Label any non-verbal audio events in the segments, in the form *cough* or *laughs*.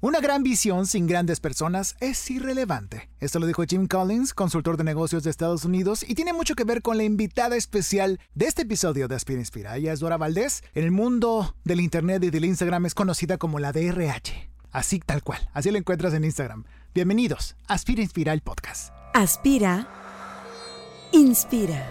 Una gran visión sin grandes personas es irrelevante. Esto lo dijo Jim Collins, consultor de negocios de Estados Unidos, y tiene mucho que ver con la invitada especial de este episodio de Aspira Inspira. Ella es Dora Valdés. En el mundo del Internet y del Instagram es conocida como la DRH. Así tal cual. Así la encuentras en Instagram. Bienvenidos. Aspira Inspira el podcast. Aspira. Inspira.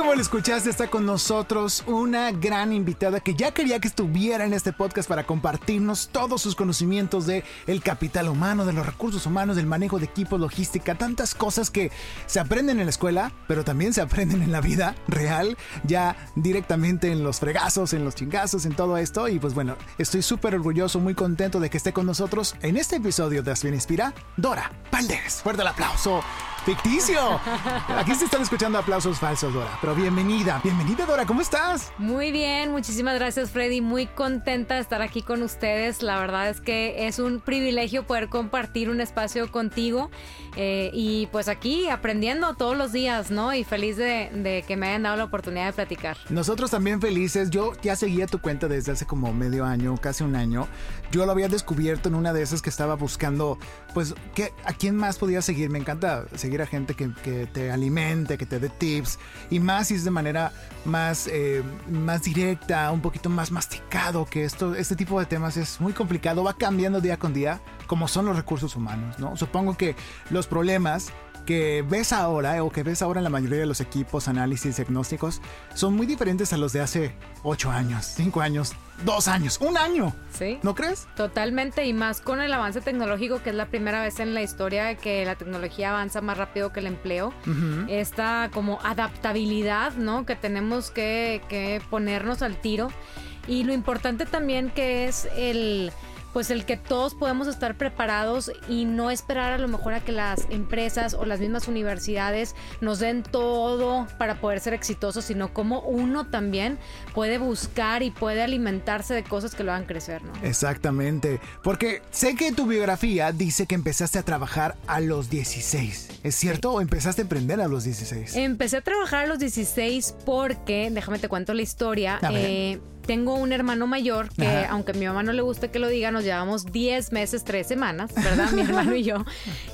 Como lo escuchaste, está con nosotros una gran invitada que ya quería que estuviera en este podcast para compartirnos todos sus conocimientos de el capital humano, de los recursos humanos, del manejo de equipos, logística, tantas cosas que se aprenden en la escuela, pero también se aprenden en la vida real, ya directamente en los fregazos, en los chingazos, en todo esto. Y pues bueno, estoy súper orgulloso, muy contento de que esté con nosotros en este episodio de Aspen Inspira, Dora Valdés. Fuerte el aplauso ficticio. Aquí se están escuchando aplausos falsos, Dora. Pero bienvenida, bienvenida, Dora, ¿cómo estás? Muy bien, muchísimas gracias, Freddy. Muy contenta de estar aquí con ustedes. La verdad es que es un privilegio poder compartir un espacio contigo eh, y pues aquí aprendiendo todos los días, ¿no? Y feliz de, de, que me hayan dado la oportunidad de platicar. Nosotros también felices. Yo ya seguía tu cuenta desde hace como medio año, casi un año. Yo lo había descubierto en una de esas que estaba buscando, pues, ¿qué, ¿a quién más podía seguir? Me encanta seguir a gente que, que te alimente, que te dé tips. Y más si es de manera más, eh, más directa, un poquito más masticado, que esto, este tipo de temas es muy complicado, va cambiando día con día, como son los recursos humanos, ¿no? Supongo que los problemas que ves ahora eh, o que ves ahora en la mayoría de los equipos, análisis, diagnósticos, son muy diferentes a los de hace 8 años, 5 años, 2 años, un año. Sí. ¿No crees? Totalmente, y más con el avance tecnológico, que es la primera vez en la historia que la tecnología avanza más rápido que el empleo. Uh -huh. Esta como adaptabilidad, ¿no? Que tenemos que, que ponernos al tiro. Y lo importante también que es el pues el que todos podemos estar preparados y no esperar a lo mejor a que las empresas o las mismas universidades nos den todo para poder ser exitosos, sino como uno también puede buscar y puede alimentarse de cosas que lo hagan crecer, ¿no? Exactamente, porque sé que tu biografía dice que empezaste a trabajar a los 16, ¿es cierto? ¿O empezaste a emprender a los 16? Empecé a trabajar a los 16 porque, déjame te cuento la historia, eh, tengo un hermano mayor que, Ajá. aunque a mi mamá no le guste que lo diga, nos llevamos 10 meses, 3 semanas, ¿verdad? mi *laughs* hermano y yo.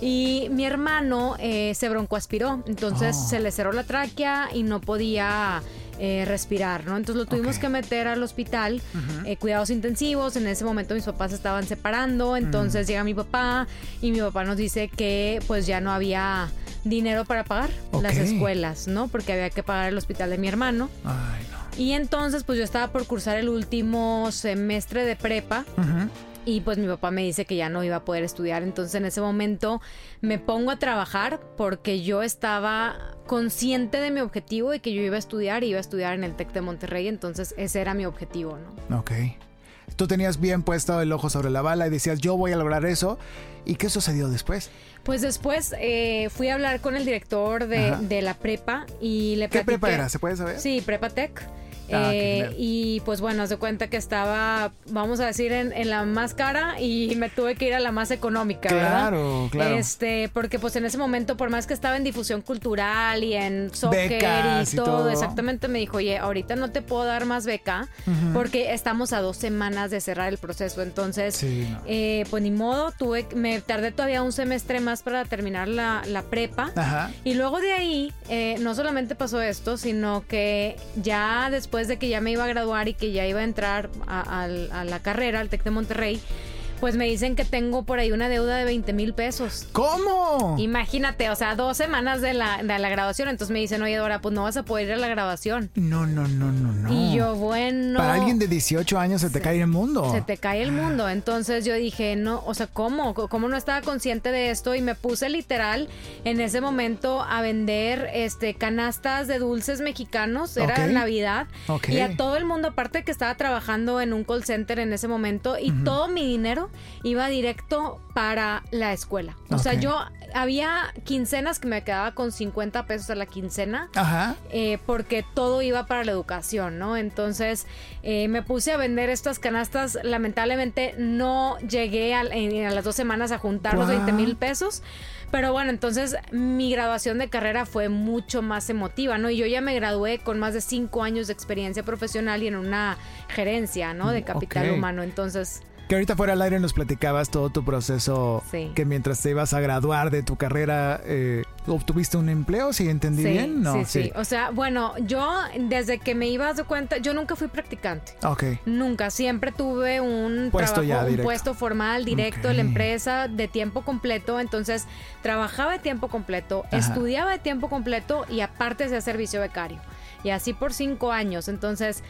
Y mi hermano eh, se broncoaspiró, entonces oh. se le cerró la tráquea y no podía. Eh, respirar, ¿no? Entonces lo tuvimos okay. que meter al hospital, uh -huh. eh, cuidados intensivos. En ese momento mis papás se estaban separando, entonces -huh. llega mi papá y mi papá nos dice que pues ya no había dinero para pagar okay. las escuelas, ¿no? Porque había que pagar el hospital de mi hermano. Ay, no. Y entonces pues yo estaba por cursar el último semestre de prepa. Uh -huh. Y pues mi papá me dice que ya no iba a poder estudiar. Entonces en ese momento me pongo a trabajar porque yo estaba consciente de mi objetivo y que yo iba a estudiar y iba a estudiar en el TEC de Monterrey. Entonces ese era mi objetivo, ¿no? Ok. Tú tenías bien puesto el ojo sobre la bala y decías, yo voy a lograr eso. ¿Y qué sucedió después? Pues después eh, fui a hablar con el director de, de la prepa y le ¿Qué platiqué. prepa era? ¿Se puede saber? Sí, Prepa Tech. Ah, eh, y pues bueno, se cuenta que estaba, vamos a decir, en, en, la más cara y *laughs* me tuve que ir a la más económica, claro, ¿verdad? Claro, Este, porque pues en ese momento, por más que estaba en difusión cultural y en soccer Becas y, todo, y todo, exactamente me dijo, oye, ahorita no te puedo dar más beca uh -huh. porque estamos a dos semanas de cerrar el proceso. Entonces, sí, no. eh, pues ni modo, tuve, me tardé todavía un semestre más para terminar la, la prepa. Ajá. Y luego de ahí, eh, no solamente pasó esto, sino que ya después de que ya me iba a graduar y que ya iba a entrar a, a, a la carrera, al TEC de Monterrey, pues me dicen que tengo por ahí una deuda de 20 mil pesos. ¿Cómo? Imagínate, o sea, dos semanas de la, de la graduación. Entonces me dicen, oye, Dora, pues no vas a poder ir a la graduación. No, no, no, no, no. Y yo, bueno. Para alguien de 18 años se te cae el mundo. Se te cae el mundo. Entonces yo dije, no, o sea, ¿cómo? ¿Cómo no estaba consciente de esto? Y me puse literal en ese momento a vender este canastas de dulces mexicanos. Era Navidad. Y a todo el mundo, aparte que estaba trabajando en un call center en ese momento, y todo mi dinero iba directo para la escuela. O sea, yo había quincenas que me quedaba con 50 pesos a la quincena. Ajá. Eh, porque todo iba para la educación, ¿no? Entonces eh, me puse a vender estas canastas. Lamentablemente no llegué a, las dos semanas a juntar los 20 mil pesos. Pero bueno, entonces mi graduación de carrera fue mucho más emotiva, ¿no? Y yo ya me gradué con más de cinco años de experiencia profesional y en una gerencia, ¿no? De capital humano. Entonces... Que ahorita fuera al aire nos platicabas todo tu proceso, que mientras te ibas a graduar de tu carrera, eh, obtuviste un empleo, si entendí bien, ¿no? Sí, sí, O sea, bueno, yo desde que me ibas de cuenta, yo nunca fui practicante. Ok. Nunca, siempre tuve un puesto trabajo, un puesto formal, directo en la empresa, de tiempo completo. Entonces, trabajaba de tiempo completo, estudiaba de tiempo completo y aparte hacía servicio becario. Y así por cinco años. Entonces,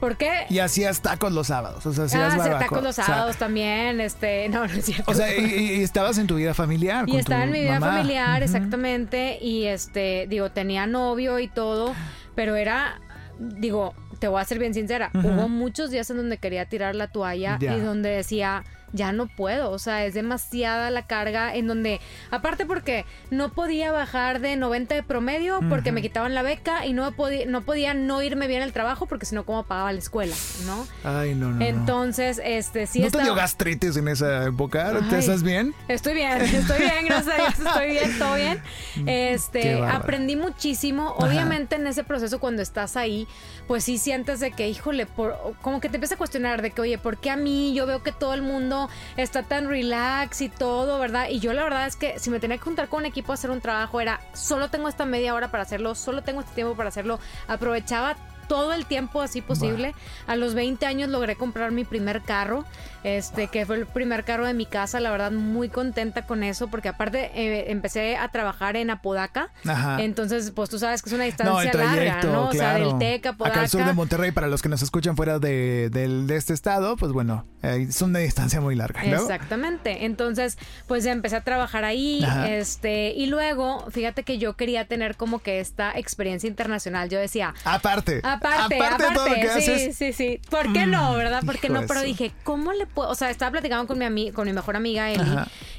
¿Por qué? Y hacías tacos los sábados. O sea, hacías ah, tacos los sábados también. Este, *laughs* no, no es cierto. O sea, y, estabas en tu vida familiar. Y estaba en mi vida familiar, exactamente. Y este, digo, tenía novio y todo, pero era, digo, te voy a ser bien sincera. Hubo muchos días en donde quería tirar la toalla y donde decía ya no puedo, o sea, es demasiada la carga en donde, aparte porque no podía bajar de 90 de promedio porque me quitaban la beca y no podía, no podía no irme bien al trabajo porque si no, ¿cómo pagaba la escuela? ¿No? Ay, no, no. Entonces, este, sí. ¿No te dio gastritis en esa época? ¿Te estás bien? Estoy bien, estoy bien, gracias a Dios, estoy bien, todo bien. Mm, este, aprendí muchísimo. Obviamente en ese proceso cuando estás ahí, pues sí sientes de que, híjole, por, como que te empieza a cuestionar de que, oye, ¿por qué a mí? Yo veo que todo el mundo está tan relax y todo, ¿verdad? Y yo la verdad es que si me tenía que juntar con un equipo a hacer un trabajo era, solo tengo esta media hora para hacerlo, solo tengo este tiempo para hacerlo, aprovechaba todo el tiempo así posible. A los 20 años logré comprar mi primer carro, este que fue el primer carro de mi casa, la verdad muy contenta con eso porque aparte eh, empecé a trabajar en Apodaca. Entonces, pues tú sabes que es una distancia larga, ¿no? O sea, del TEC a Apodaca. Acá al sur de Monterrey para los que nos escuchan fuera de, de este estado, pues bueno, es una distancia muy larga. Exactamente. Entonces, pues empecé a trabajar ahí, este y luego, fíjate que yo quería tener como que esta experiencia internacional. Yo decía, aparte aparte, aparte, sí, sí, sí. ¿Por qué no, mm, verdad? ¿Por qué no? Pero dije, ¿cómo le puedo? O sea, estaba platicando con mi, con mi mejor amiga Eli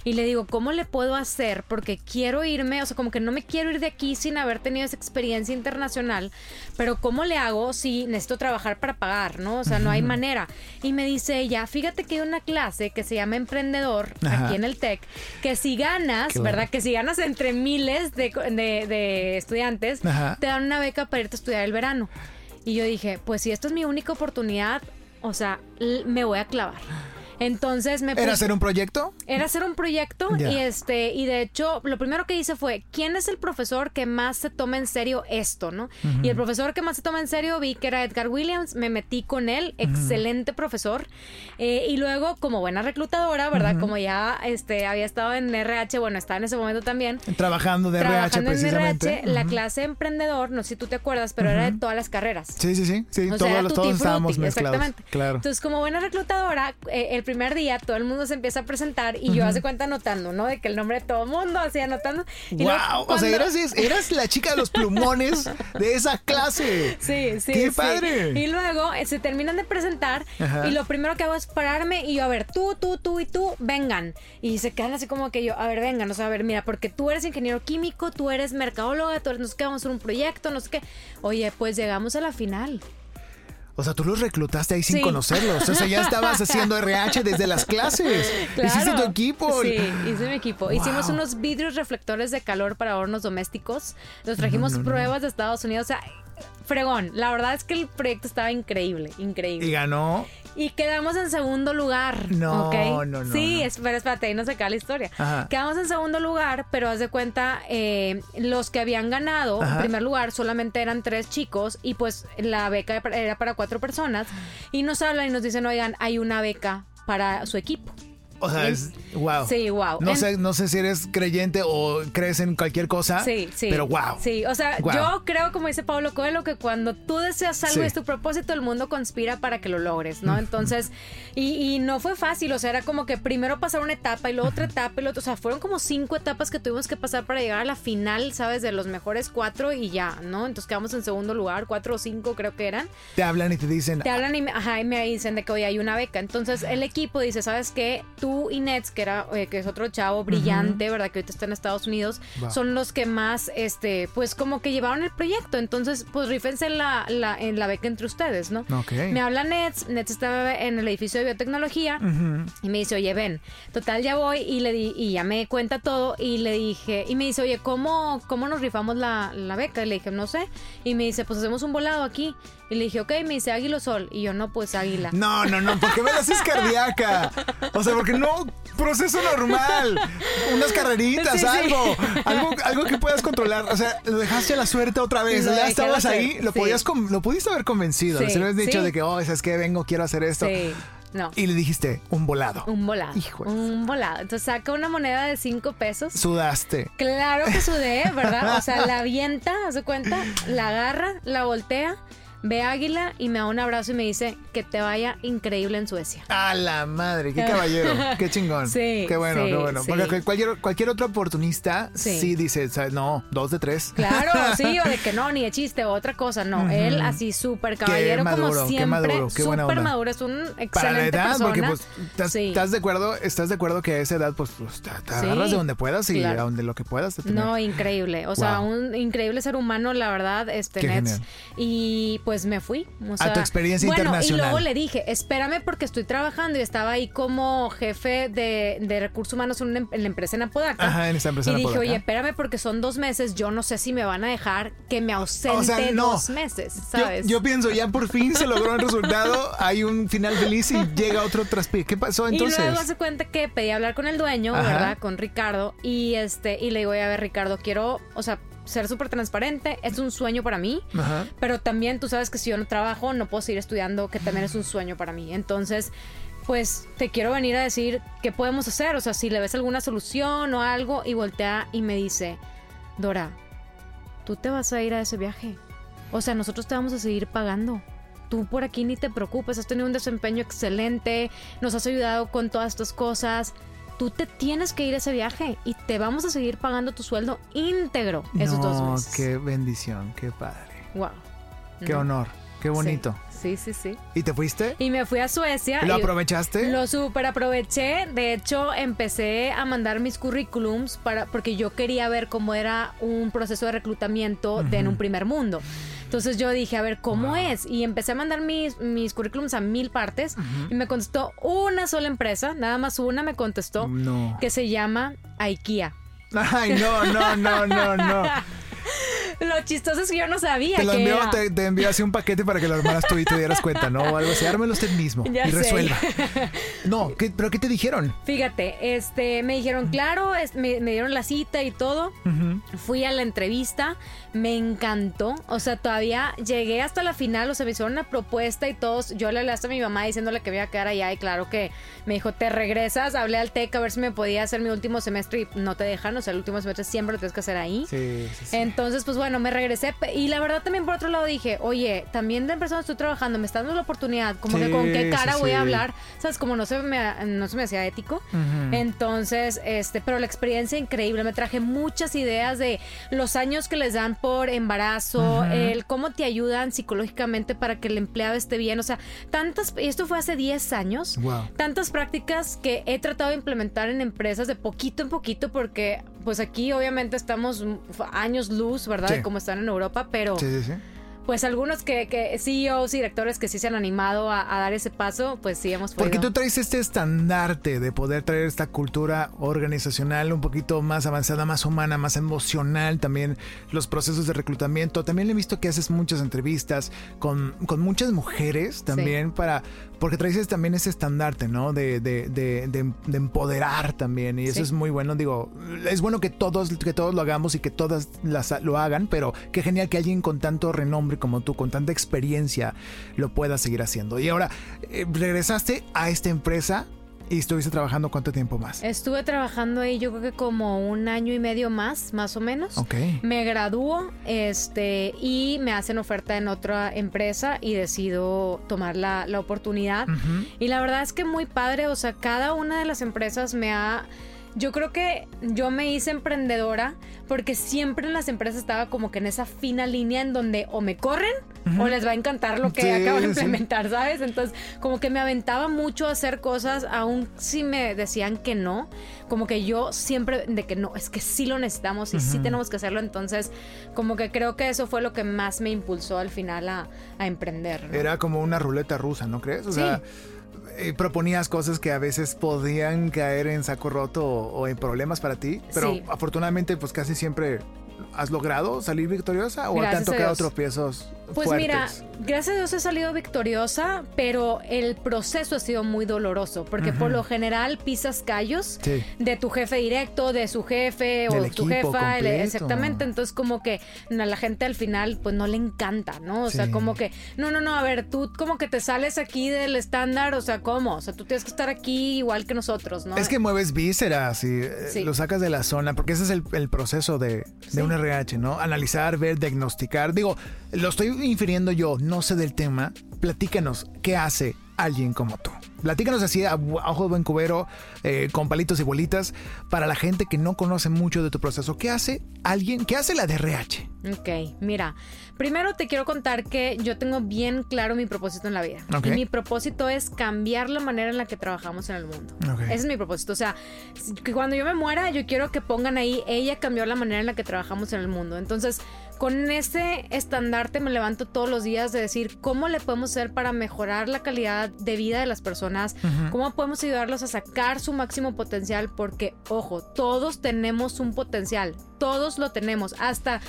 y le digo, ¿cómo le puedo hacer? Porque quiero irme, o sea, como que no me quiero ir de aquí sin haber tenido esa experiencia internacional, pero ¿cómo le hago si necesito trabajar para pagar, no? O sea, no hay manera. Y me dice ella, fíjate que hay una clase que se llama Emprendedor aquí en el TEC, que si ganas, ¿verdad? Que si ganas entre miles de, de estudiantes, te dan una beca para irte a estudiar el verano. Y yo dije, pues si esta es mi única oportunidad, o sea, me voy a clavar. Entonces me ¿Era hacer un proyecto? Era hacer un proyecto y este y de hecho lo primero que hice fue quién es el profesor que más se toma en serio esto, ¿no? Y el profesor que más se toma en serio vi que era Edgar Williams, me metí con él, excelente profesor eh, y luego como buena reclutadora, ¿verdad? Como ya este había estado en RH, bueno estaba en ese momento también trabajando de RH precisamente. la clase emprendedor, no sé si tú te acuerdas, pero era de todas las carreras. Sí, sí, sí, sí, todos, los, todos estábamos mezclados. Exactamente. Claro. Entonces como buena reclutadora, eh, el primer día todo el mundo se empieza a presentar y yo hace cuenta anotando, ¿no? De que el nombre de todo el mundo, así anotando. Y wow, o sea, eras, la chica de los plumones de esa clase. Sí, sí. Qué padre. Y luego eh, se terminan de presentar y lo primero que hago es pararme y yo, a ver, tú, tú, tú y tú, vengan. Y se quedan así como que yo, a ver, vengan, o sea, a ver, mira, porque tú eres ingeniero químico, tú eres mercadóloga, tú eres, no sé qué, vamos a hacer un proyecto, no sé qué. Oye, pues llegamos a la final. O sea, tú los reclutaste ahí sin conocerlos. O sea, ya estabas haciendo *laughs* RH desde las clases. Hiciste tu equipo. Sí, hice mi equipo. Hicimos unos vidrios reflectores de calor para hornos domésticos. Los trajimos pruebas de Estados Unidos. O sea, fregón. La verdad es que el proyecto estaba increíble, increíble. ¿Y ganó? Y quedamos en segundo lugar. No, no, no. Sí, pero espérate, ahí no se cae la historia. Quedamos en segundo lugar, pero haz de cuenta, eh, los que habían ganado en primer lugar solamente eran tres chicos y pues la beca era para cuatro personas. Y nos hablan y nos dicen, oigan, hay una beca para su equipo. O sea, es wow. Sí, wow. No sé, no sé si eres creyente o crees en cualquier cosa. Sí, sí. Pero wow. Sí, o sea, yo creo, como dice Pablo Coelho, que cuando tú deseas algo y es tu propósito, el mundo conspira para que lo logres, ¿no? Entonces, y, no fue fácil, o sea, era como que primero pasar una etapa y luego otra etapa y luego, o sea, fueron como cinco etapas que tuvimos que pasar para llegar a la final, ¿sabes? De los mejores cuatro y ya, ¿no? Entonces quedamos en segundo lugar, cuatro o cinco creo que eran. Te hablan y te dicen. Te hablan y me, ajá, y me dicen de que hoy hay una beca. Entonces el equipo dice, ¿sabes qué? Tú y Nets, que era, eh, que es otro chavo brillante, ¿verdad? Que ahorita está en Estados Unidos, son los que más, este, pues como que llevaron el proyecto. Entonces, pues rífense la, la, en la beca entre ustedes, ¿no? Me habla Nets, Nets estaba en el edificio de biotecnología y me dice, oye, ven, total ya voy y le di, y ya me cuenta todo y le dije, y me dice, oye, ¿cómo, cómo nos rifamos la, la beca? Y le dije, no sé. Y me dice, pues hacemos un volado aquí. Y le dije, ok, me dice Águila Sol. Y yo, no, pues Águila. No, no, no, porque me haces cardíaca. O sea, porque no, proceso normal. Unas carreritas, algo, algo. Algo que puedas controlar. O sea, lo dejaste a la suerte otra vez. ya estabas ahí, lo, podías, lo pudiste haber convencido. Si le hubieras dicho de que, oh, es que vengo, quiero hacer esto. Sí. No. Y le dijiste, un volado. Un volado. Hijo. Un volado. Entonces saca una moneda de cinco pesos. Sudaste. Claro que sudé, ¿verdad? O sea, *laughs* la avienta, ¿se cuenta? La agarra, la voltea ve Águila y me da un abrazo y me dice que te vaya increíble en Suecia. A la madre, qué caballero, qué *laughs* chingón. Sí. Qué bueno, qué bueno. Porque cualquier, cualquier otro oportunista sí, dice, no, dos de tres. Claro, sí, o de que *laughs* no, ni de chiste, o otra cosa. No, él así súper caballero como siempre. Qué maduro, qué buena Súper maduro, es un excelente Para la edad, porque pues, ¿estás, de acuerdo, estás de acuerdo que a esa edad, pues, pues te, agarras de donde puedas y a donde lo que puedas. No, increíble. O sea, un increíble ser humano, la verdad, este, Nets. Y pues me fui. a tu experiencia internacional. Y luego le dije, espérame porque estoy trabajando y estaba ahí como jefe de, recursos humanos en, la empresa en Apodaca. Ajá, en esa empresa Y dije, oye, espérame porque son dos meses, yo no sé si me van a dejar que me ausente dos meses, ¿sabes? Yo, pienso, ya por fin se logró el resultado, hay un final feliz y llega otro traspié. ¿Qué pasó entonces? Y luego se cuenta que pedí hablar con el dueño, ¿verdad? Con Ricardo y este y le digo, a ver, Ricardo, quiero, o sea, ser súper transparente, es un sueño para mí, pero también tú sabes que si yo no trabajo, no puedo seguir estudiando, que también es un sueño para mí. Entonces, pues te quiero venir a decir qué podemos hacer, o sea, si le ves alguna solución o algo, y voltea y me dice, Dora, tú te vas a ir a ese viaje. O sea, nosotros te vamos a seguir pagando. Tú por aquí ni te preocupes, has tenido un desempeño excelente, nos has ayudado con todas estas cosas tú te tienes que ir a ese viaje y te vamos a seguir pagando tu sueldo íntegro esos dos meses. Qué bendición, qué padre. Wow. Qué honor, qué bonito. Sí, sí, sí. ¿Y te fuiste? Y me fui a Suecia. ¿Lo aprovechaste? Lo super aproveché. De hecho, empecé a mandar mis currículums para, porque yo quería ver cómo era un proceso de reclutamiento de en un primer mundo. Entonces yo dije, a ver, ¿cómo es? Y empecé a mandar mis, mis currículums a mil partes y me contestó una sola empresa, nada más una me contestó, que se llama IKEA. *laughs* Ay, no, no, no, no, no. *laughs* Lo chistoso es que yo no sabía. Te lo envió, te, envió así un paquete para que lo armaras tú y te dieras cuenta, ¿no? O algo así. Ármelo usted mismo *laughs* y resuelva. *laughs* No, ¿pero qué te dijeron? Fíjate, este, me dijeron, claro, me, dieron la cita y todo. Fui a la entrevista, me encantó. O sea, todavía llegué hasta la final, o sea, me hicieron una propuesta y todos. Yo le hablé hasta a mi mamá diciéndole que me iba a quedar allá y claro que me dijo, te regresas. Hablé al TEC a ver si me podía hacer mi último semestre y no te dejan. O sea, el último semestre siempre lo tienes que hacer ahí. Sí, sí, sí. Entonces, pues bueno, me regresé. Y la verdad también por otro lado dije, oye, también de persona estoy trabajando, me está dando la oportunidad. Como que con qué cara voy a hablar. ¿Sabes? Como no se me, no se me hacía ético. Entonces, este, pero la experiencia increíble. Me traje muchas ideas de los años que les dan por embarazo, el cómo te ayudan psicológicamente para que el empleado esté bien. O sea, tantas, y esto fue hace 10 años, tantas prácticas que he tratado de implementar en empresas de poquito en poquito, porque pues aquí obviamente estamos años luz, ¿verdad? De cómo están en Europa, pero... Sí, sí, pues algunos que, que CEOs y directores que sí se han animado a, dar ese paso, pues sí hemos podido. Porque tú traes este estandarte de poder traer esta cultura organizacional un poquito más avanzada, más humana, más emocional, también los procesos de reclutamiento. También he visto que haces muchas entrevistas con, con muchas mujeres también para porque traes también ese estandarte, ¿no? De, de, de, empoderar también. Y eso es muy bueno. Digo, es bueno que todos, que todos lo hagamos y que todas las, lo hagan, pero qué genial que alguien con tanto renombre como tú, con tanta experiencia, lo pueda seguir haciendo. Y ahora, eh, regresaste a esta empresa ¿Y estuviste trabajando cuánto tiempo más? Estuve trabajando ahí yo creo que como un año y medio más, más o menos. Ok. Me gradúo este, y me hacen oferta en otra empresa y decido tomar la, la oportunidad. Y la verdad es que muy padre, o sea, cada una de las empresas me ha yo creo que yo me hice emprendedora porque siempre en las empresas estaba como que en esa fina línea en donde o me corren o les va a encantar lo que acabo de implementar, ¿sabes? Entonces, como que me aventaba mucho a hacer cosas, aún si me decían que no, como que yo siempre de que no, es que sí lo necesitamos y sí tenemos que hacerlo, entonces, como que creo que eso fue lo que más me impulsó al final a, emprender. Era como una ruleta rusa, ¿no crees? O sea, eh, proponías cosas que a veces podían caer en saco roto o, en problemas para ti, pero afortunadamente pues casi siempre has logrado salir victoriosa o te han tocado tropiezos pues mira, gracias a Dios he salido victoriosa, pero el proceso ha sido muy doloroso, porque por lo general pisas callos de tu jefe directo, de su jefe o tu jefa, exactamente, entonces como que a la gente al final pues no le encanta, ¿no? O sea, como que, no, no, no, a ver, tú como que te sales aquí del estándar, o sea, ¿cómo? O sea, tú tienes que estar aquí igual que nosotros, ¿no? Es que mueves vísceras y eh, lo sacas de la zona, porque ese es el, proceso de, de un RH, ¿no? Analizar, ver, diagnosticar. Digo, lo estoy infiriendo yo, no sé del tema. Platícanos, ¿qué hace alguien como tú? Platícanos así a, ojo de buen cubero, eh, con palitos y bolitas, para la gente que no conoce mucho de tu proceso. ¿Qué hace alguien? ¿Qué hace la DRH? Ok, mira, primero te quiero contar que yo tengo bien claro mi propósito en la vida. Y mi propósito es cambiar la manera en la que trabajamos en el mundo. Ese es mi propósito. O sea, que cuando yo me muera, yo quiero que pongan ahí, ella cambió la manera en la que trabajamos en el mundo. Entonces, con ese estandarte me levanto todos los días de decir cómo le podemos hacer para mejorar la calidad de vida de las personas, cómo podemos ayudarlos a sacar su máximo potencial, porque, ojo, todos tenemos un potencial, todos lo tenemos, hasta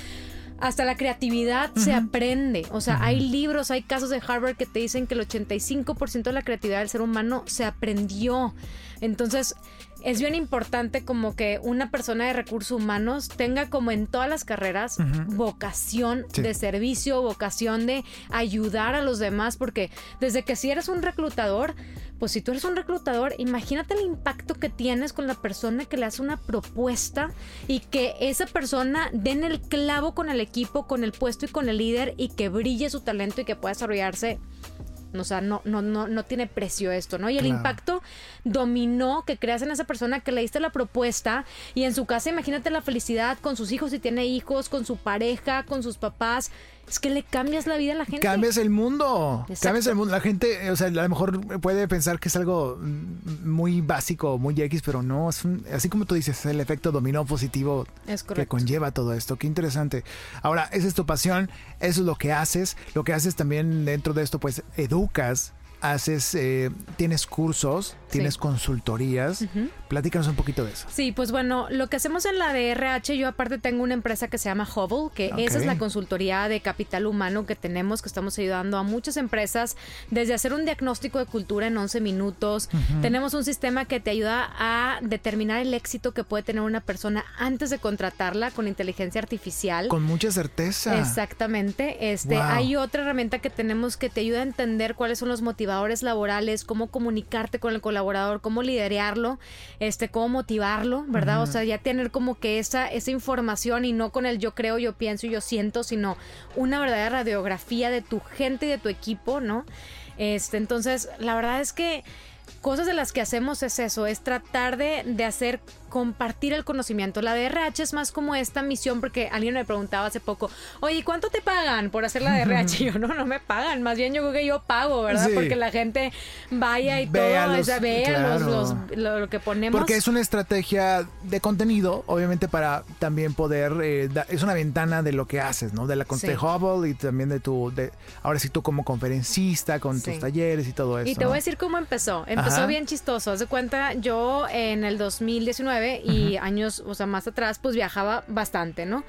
hasta la creatividad se aprende. O sea, hay libros, hay casos de Harvard que te dicen que el 85% de la creatividad del ser humano se aprendió. Entonces, es bien importante como que una persona de recursos humanos tenga como en todas las carreras vocación de servicio, vocación de ayudar a los demás, porque desde que si eres un reclutador, pues si tú eres un reclutador, imagínate el impacto que tienes con la persona que le hace una propuesta y que esa persona den el clavo con el equipo, con el puesto y con el líder y que brille su talento y que pueda desarrollarse o sea, no, no, no, no tiene precio esto, ¿no? Y el impacto dominó que creas en esa persona que le diste la propuesta y en su casa imagínate la felicidad con sus hijos si tiene hijos, con su pareja, con sus papás es que le cambias la vida a la gente. Cambias el mundo. Cambias el mundo. La gente, o sea, a lo mejor puede pensar que es algo muy básico, muy X, pero no. Es así como tú dices, es el efecto dominó positivo que conlleva todo esto. Qué interesante. Ahora, esa es tu pasión, eso es lo que haces. Lo que haces también dentro de esto, pues educas haces, eh, tienes cursos, tienes consultorías. Platícanos un poquito de eso. Sí, pues bueno, lo que hacemos en la DRH, yo aparte tengo una empresa que se llama Hubble, que esa es la consultoría de capital humano que tenemos, que estamos ayudando a muchas empresas desde hacer un diagnóstico de cultura en 11 minutos. Tenemos un sistema que te ayuda a determinar el éxito que puede tener una persona antes de contratarla con inteligencia artificial. Con mucha certeza. Exactamente. Este, Hay otra herramienta que tenemos que te ayuda a entender cuáles son los motivos laborales, cómo comunicarte con el colaborador, cómo liderarlo, este, cómo motivarlo, ¿verdad? O sea, ya tener como que esa, esa información y no con el yo creo, yo pienso y yo siento, sino una verdadera radiografía de tu gente y de tu equipo, ¿no? Este, entonces, la verdad es que cosas de las que hacemos es eso, es tratar de, de hacer compartir el conocimiento. La DRH es más como esta misión, porque alguien me preguntaba hace poco, oye, ¿cuánto te pagan por hacer la DRH? Y yo, no, no me pagan, más bien yo creo que yo pago, ¿verdad? Porque la gente vaya y vea todo, los, o vea los, lo, que ponemos. Porque es una estrategia de contenido, obviamente para también poder, eh, es una ventana de lo que haces, ¿no? De la sí. Hubble y también de tu, de, ahora sí tú como conferencista, con tus talleres y todo eso. Y te voy a decir cómo empezó. Empezó bien chistoso. Haz de cuenta, yo en el 2019 y años, o sea, más atrás, pues viajaba bastante, ¿no?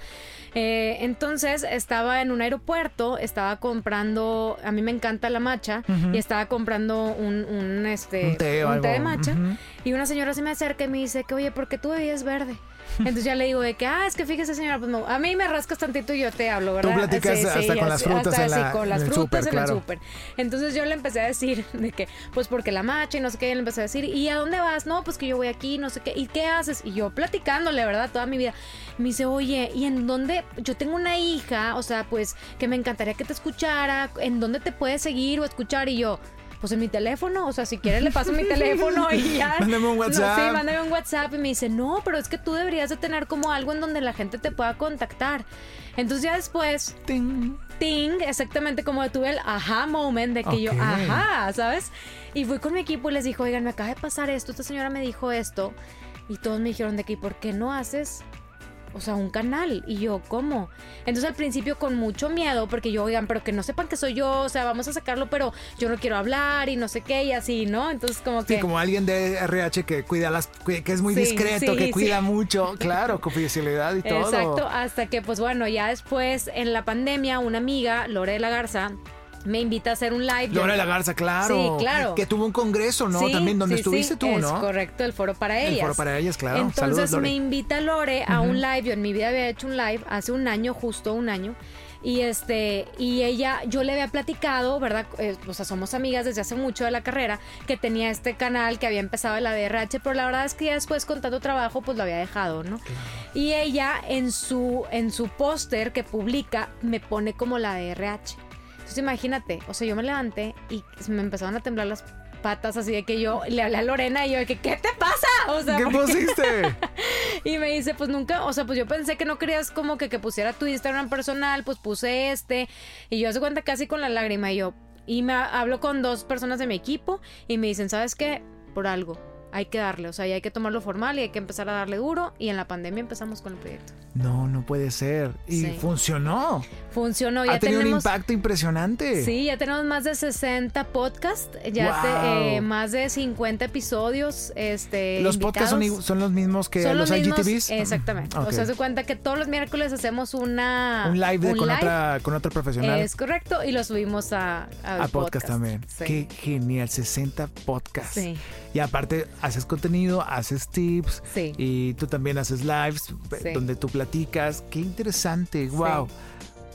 Eh, entonces estaba en un aeropuerto, estaba comprando, a mí me encanta la macha, y estaba comprando un, este, té, de macha, y una señora se me acerca y me dice que, oye, ¿por qué tu bebida es verde? Entonces ya le digo de que, ah, es que fíjese, señora, pues no, a mí me rascas tantito y yo te hablo, ¿verdad? Tú platicas hasta con las frutas en, la, con las en frutas en el súper. Entonces yo le empecé a decir de que, pues porque la macha y no sé qué, y le empecé a decir, ¿y a dónde vas? No, pues que yo voy aquí, no sé qué, ¿y qué haces? Y yo platicándole, ¿verdad? Toda mi vida. Me dice, oye, ¿y en dónde? Yo tengo una hija, o sea, pues que me encantaría que te escuchara, ¿en dónde te puedes seguir o escuchar? Y yo, pues en mi teléfono, o sea, si quieres le paso mi teléfono y ya. *laughs* Mándame un No, WhatsApp. sí, mándame un WhatsApp y me dice, no, pero es que tú deberías de tener como algo en donde la gente te pueda contactar. Entonces ya después, Ting. ting, exactamente como tuve el aha moment de que yo, ajá, ¿sabes? Y fui con mi equipo y les dijo, oigan, me acaba de pasar esto, esta señora me dijo esto. Y todos me dijeron de que, ¿y por qué no haces o sea, un canal. Y yo, ¿cómo? Entonces al principio con mucho miedo, porque yo, oigan, pero que no sepan que soy yo, o sea, vamos a sacarlo, pero yo no quiero hablar y no sé qué, y así, ¿no? Entonces como que... Sí, como alguien de RH que cuida las, que es muy Sí, discreto, sí, que sí. cuida mucho, claro, confidencialidad y todo. Exacto, hasta que pues bueno, ya después en la pandemia una amiga, Lore de la Garza, me invita a hacer un live. Lora de la Garza, claro. Sí, claro. Que tuvo un congreso, ¿no? Sí, También donde sí, estuviste sí, tú, es ¿no? correcto, el foro para ellas. El foro para ellas, claro. Entonces Saludos, me invita Lore a un live. Yo en mi vida había hecho un live hace un año, justo un año. Y este, y ella, yo le había platicado, ¿verdad? Eh, o sea, somos amigas desde hace mucho de la carrera, que tenía este canal que había empezado la DRH, pero la verdad es que ya después con tanto trabajo, pues lo había dejado, ¿no? Y ella en su, en su póster que publica, me pone como la DRH. Entonces imagínate, o sea, yo me levanté y me empezaron a temblar las patas así de que yo le hablé a Lorena y yo de que ¿qué te pasa? O sea, ¿Qué *laughs* pusiste? *laughs* Y me dice, pues nunca, o sea, pues yo pensé que no querías como que, que pusiera tu Instagram personal, pues puse este. Y yo hace cuenta casi con la lágrima y yo. Y me hablo con dos personas de mi equipo y me dicen, ¿sabes qué? Por algo. Hay que darle, o sea, y hay que tomarlo formal y hay que empezar a darle duro. Y en la pandemia empezamos con el proyecto. No, no puede ser. Y Sí. funcionó. Funcionó, ya ha tenido tenemos. un impacto impresionante. Sí, ya tenemos más de 60 podcasts, ya te- eh, más de 50 episodios. Este, Los podcasts son, son los mismos que Son los, los mismos, IGTVs. Exactamente. Ok. O sea, se cuenta que todos los miércoles hacemos una un live, de- un con, live. Otra, con otra profesional. Es correcto, y lo subimos a, a podcast, también. Sí. Qué genial, 60 podcasts. Sí. Y aparte haces contenido, haces tips Sí. y tú también haces lives Sí. donde tú platicas. Qué interesante, wow.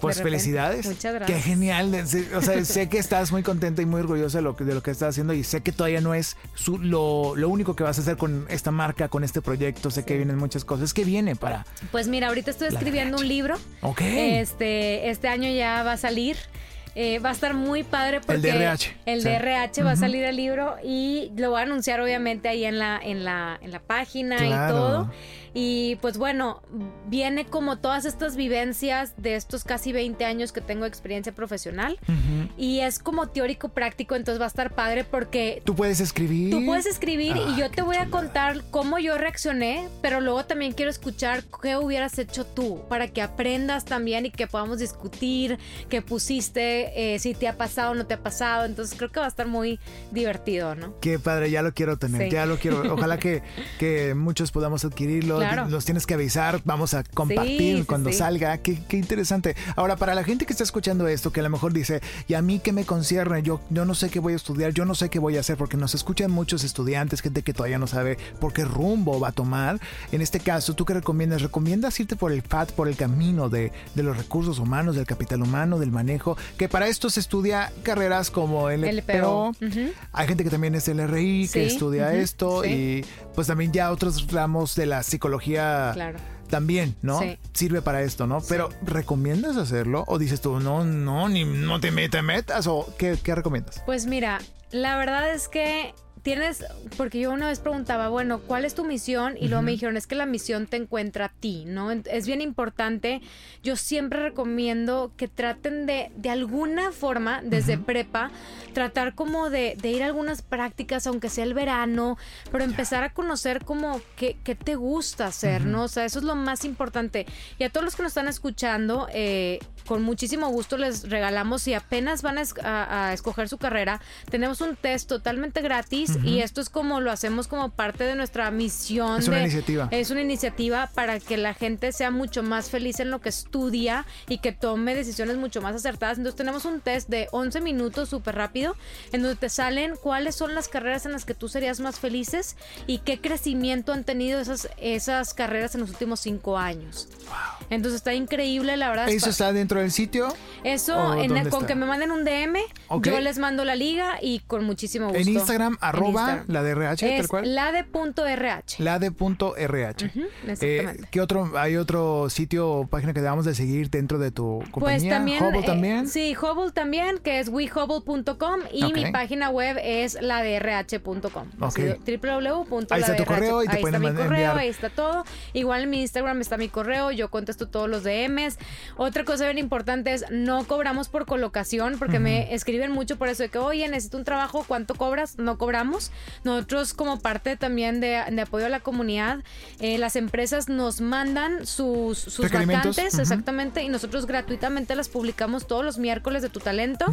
Pues felicidades. Muchas Qué gracias. genial. *laughs* Sí, O sea, sé que estás muy contenta y muy orgullosa de lo que, de lo que estás haciendo y sé que todavía no es su- lo, lo único que vas a hacer con esta marca, con este proyecto. Sé que vienen muchas cosas. ¿Qué viene para? Pues mira, ahorita estoy escribiendo un libro. Ok. Este, este año ya va a salir. Eh, va a estar muy padre porque DRH, el sí. DRH va a salir el libro y lo voy a anunciar obviamente ahí en la en la en la página y todo. Y pues bueno, viene como todas estas vivencias de estos casi 20 años que tengo de experiencia profesional y es como teórico práctico, entonces va a estar padre porque Tú puedes escribir. Tú puedes escribir Ah, y yo qué te voy a contar cómo yo reaccioné, pero luego también quiero escuchar qué hubieras hecho tú para que aprendas también y que podamos discutir qué pusiste, eh, si te ha pasado o no te ha pasado. Entonces creo que va a estar muy divertido, ¿no? Qué padre, ya lo quiero tener, Sí. ya lo quiero. Ojalá que, que muchos podamos adquirirlo. Claro. Nos tienes que avisar, vamos a compartir Sí, sí, cuando sí. salga. Qué, qué interesante. Ahora, para la gente que está escuchando esto, que a lo mejor dice, ¿y a mí qué me concierne? Yo, yo no sé qué voy a estudiar, yo no sé qué voy a hacer, porque nos escuchan muchos estudiantes, gente que todavía no sabe por qué rumbo va a tomar. En este caso, ¿tú qué recomiendas? ¿Recomiendas irte por el path, por el camino de, de los recursos humanos, del capital humano, del manejo? Que para esto se estudia carreras como el LPO. LPO. Ujú. Hay gente que también es el RI, que Sí, estudia ujú, esto sí. y pues también ya otros ramos de la psicología Claro. también, ¿no? Sí. Sirve para esto, ¿no? Pero ¿recomiendas hacerlo? ¿O dices tú, no, no, ni no te, te metas? ¿O qué, qué recomiendas? Pues mira, la verdad es que tienes, porque yo una vez preguntaba, bueno, ¿cuál es tu misión? Y luego me dijeron, es que la misión te encuentra a ti, ¿no? Es bien importante. Yo siempre recomiendo que traten de, de alguna forma, desde prepa, tratar como de, de ir a algunas prácticas, aunque sea el verano, pero empezar a conocer como qué, qué te gusta hacer, ¿no? O sea, eso es lo más importante. Y a todos los que nos están escuchando, eh, con muchísimo gusto les regalamos, si apenas van a, es- a- a escoger su carrera, tenemos un test totalmente gratis y esto es como lo hacemos como parte de nuestra misión. Es una iniciativa. Es una iniciativa para que la gente sea mucho más feliz en lo que estudia y que tome decisiones mucho más acertadas. Entonces tenemos un test de 11 minutos súper rápido en donde te salen cuáles son las carreras en las que tú serías más felices y qué crecimiento han tenido esas, esas carreras en los últimos cinco años. Entonces está increíble, la verdad. ¿Eso está dentro del sitio? Eso, con que me manden un DM, yo les mando la liga y con muchísimo gusto. En Instagram, arroba la de RH, tal cual. La de punto RH. La de punto RH. Eh, ¿Qué otro, hay otro sitio o página que debamos de seguir dentro de tu pues compañía? Pues también. Hubble eh, también. Sí, Hubble también, que es wehubble.com y mi página web es la de RH.com. Okay. Ahí está tu correo y te ahí pueden está mi correo, ahí está todo. Igual en mi Instagram está mi correo, yo contesto todos los DMs. Otra cosa bien importante es no cobramos por colocación porque me escriben mucho por eso de que, oye, necesito un trabajo, ¿cuánto cobras? No cobramos. Nosotros como parte también de, apoyo a la comunidad, eh, las empresas nos mandan sus, sus vacantes, exactamente, y nosotros gratuitamente las publicamos todos los miércoles de tu talento.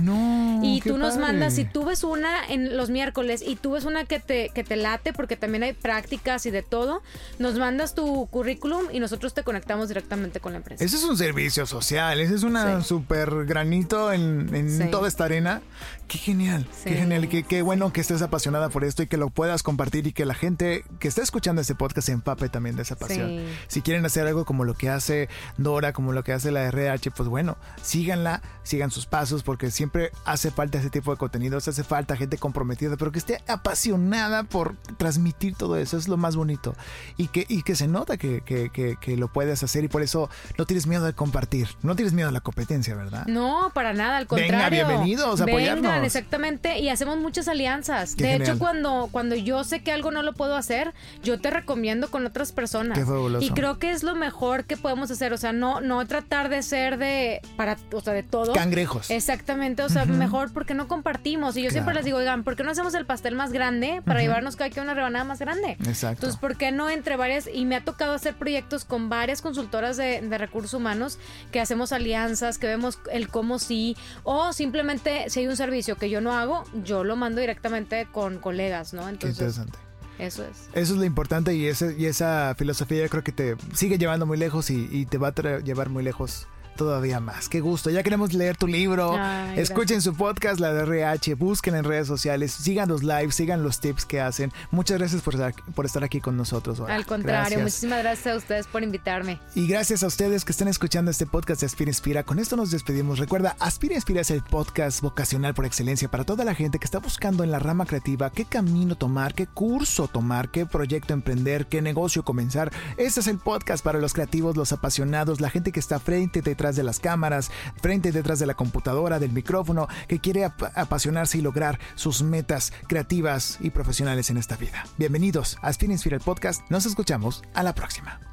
y tú nos mandas, si tú ves una en los miércoles y tú ves una que te, que te late, porque también hay prácticas y de todo, nos mandas tu currículum y nosotros te conectamos directamente con la empresa. Ese es un servicio social, ese es una súper granito en, toda esta arena. Qué genial, qué genial, qué, qué bueno que estés apasionada por esto y que lo puedas compartir y que la gente que está escuchando este podcast se empape también de esa pasión. Si quieren hacer algo como lo que hace Dora, como lo que hace la RH, pues bueno, síganla, sigan sus pasos porque siempre hace falta ese tipo de contenidos, hace falta gente comprometida, pero que esté apasionada por transmitir todo eso, es lo más bonito. Y que, y que se nota que, que, que, lo puedes hacer y por eso no tienes miedo de compartir, no tienes miedo a la competencia, ¿verdad? No, para nada, al contrario. Venga, bienvenidos a Vengan, exactamente, y hacemos muchas alianzas. de hecho, cuando, cuando yo sé que algo no lo puedo hacer, yo te recomiendo con otras personas. Qué y creo que es lo mejor que podemos hacer, o sea, no, no tratar de ser de, para, o sea, de todo. Cangrejos. Exactamente, o sea, mejor porque no compartimos. Y yo siempre les digo, oigan, ¿por qué no hacemos el pastel más grande para llevarnos cada que una rebanada más grande? Exacto. Entonces, ¿por qué no entre varias? Y me ha tocado hacer proyectos con varias consultoras de, de recursos humanos que hacemos alianzas, que vemos el cómo sí, o simplemente si hay un servicio que yo no hago, yo lo mando directamente con colegas, ¿no? Entonces, Qué interesante. Eso es. Eso es lo importante y, ese, y esa filosofía yo creo que te sigue llevando muy lejos y, y te va a llevar muy lejos todavía más. Qué gusto. Ya queremos leer tu libro. Escuchen su podcast, la de RH. Busquen en redes sociales. Sigan los lives, sigan los tips que hacen. Muchas gracias por estar, por estar aquí con nosotros. Al contrario, muchísimas gracias a ustedes por invitarme. Y gracias a ustedes que están escuchando este podcast de Aspira Inspira. Con esto nos despedimos. Recuerda, Aspira Inspira es el podcast vocacional por excelencia para toda la gente que está buscando en la rama creativa qué camino tomar, qué curso tomar, qué proyecto emprender, qué negocio comenzar. Este es el podcast para los creativos, los apasionados, la gente que está frente de detrás de las cámaras, frente y detrás de la computadora, del micrófono, que quiere apasionarse y lograr sus metas creativas y profesionales en esta vida. Bienvenidos a Spin Inspira el podcast. Nos escuchamos a la próxima.